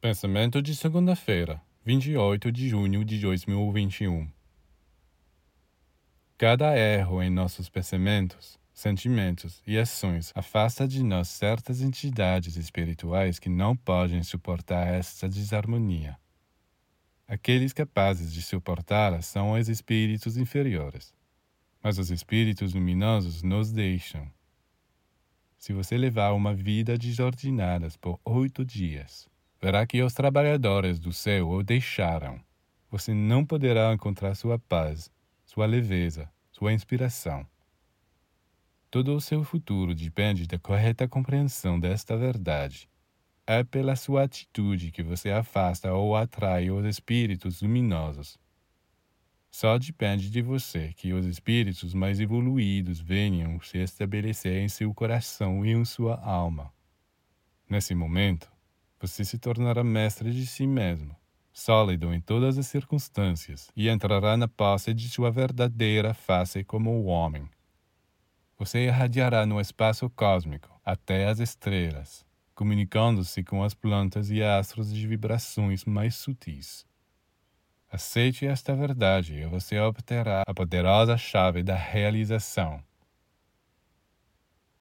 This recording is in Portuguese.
Pensamento de segunda-feira, 28 de junho de 2021. Cada erro em nossos pensamentos, sentimentos e ações afasta de nós certas entidades espirituais que não podem suportar esta desarmonia. Aqueles capazes de suportá-la são os espíritos inferiores, mas os espíritos luminosos nos deixam. Se você levar uma vida desordenada por oito dias, verá que os trabalhadores do céu o deixaram. Você não poderá encontrar sua paz, sua leveza, sua inspiração. Todo o seu futuro depende da correta compreensão desta verdade. É pela sua atitude que você afasta ou atrai os espíritos luminosos. Só depende de você que os espíritos mais evoluídos venham se estabelecer em seu coração e em sua alma. Nesse momento, você se tornará mestre de si mesmo, sólido em todas as circunstâncias, e entrará na posse de sua verdadeira face como o homem. Você irradiará no espaço cósmico até as estrelas, comunicando-se com as plantas e astros de vibrações mais sutis. Aceite esta verdade e você obterá a poderosa chave da realização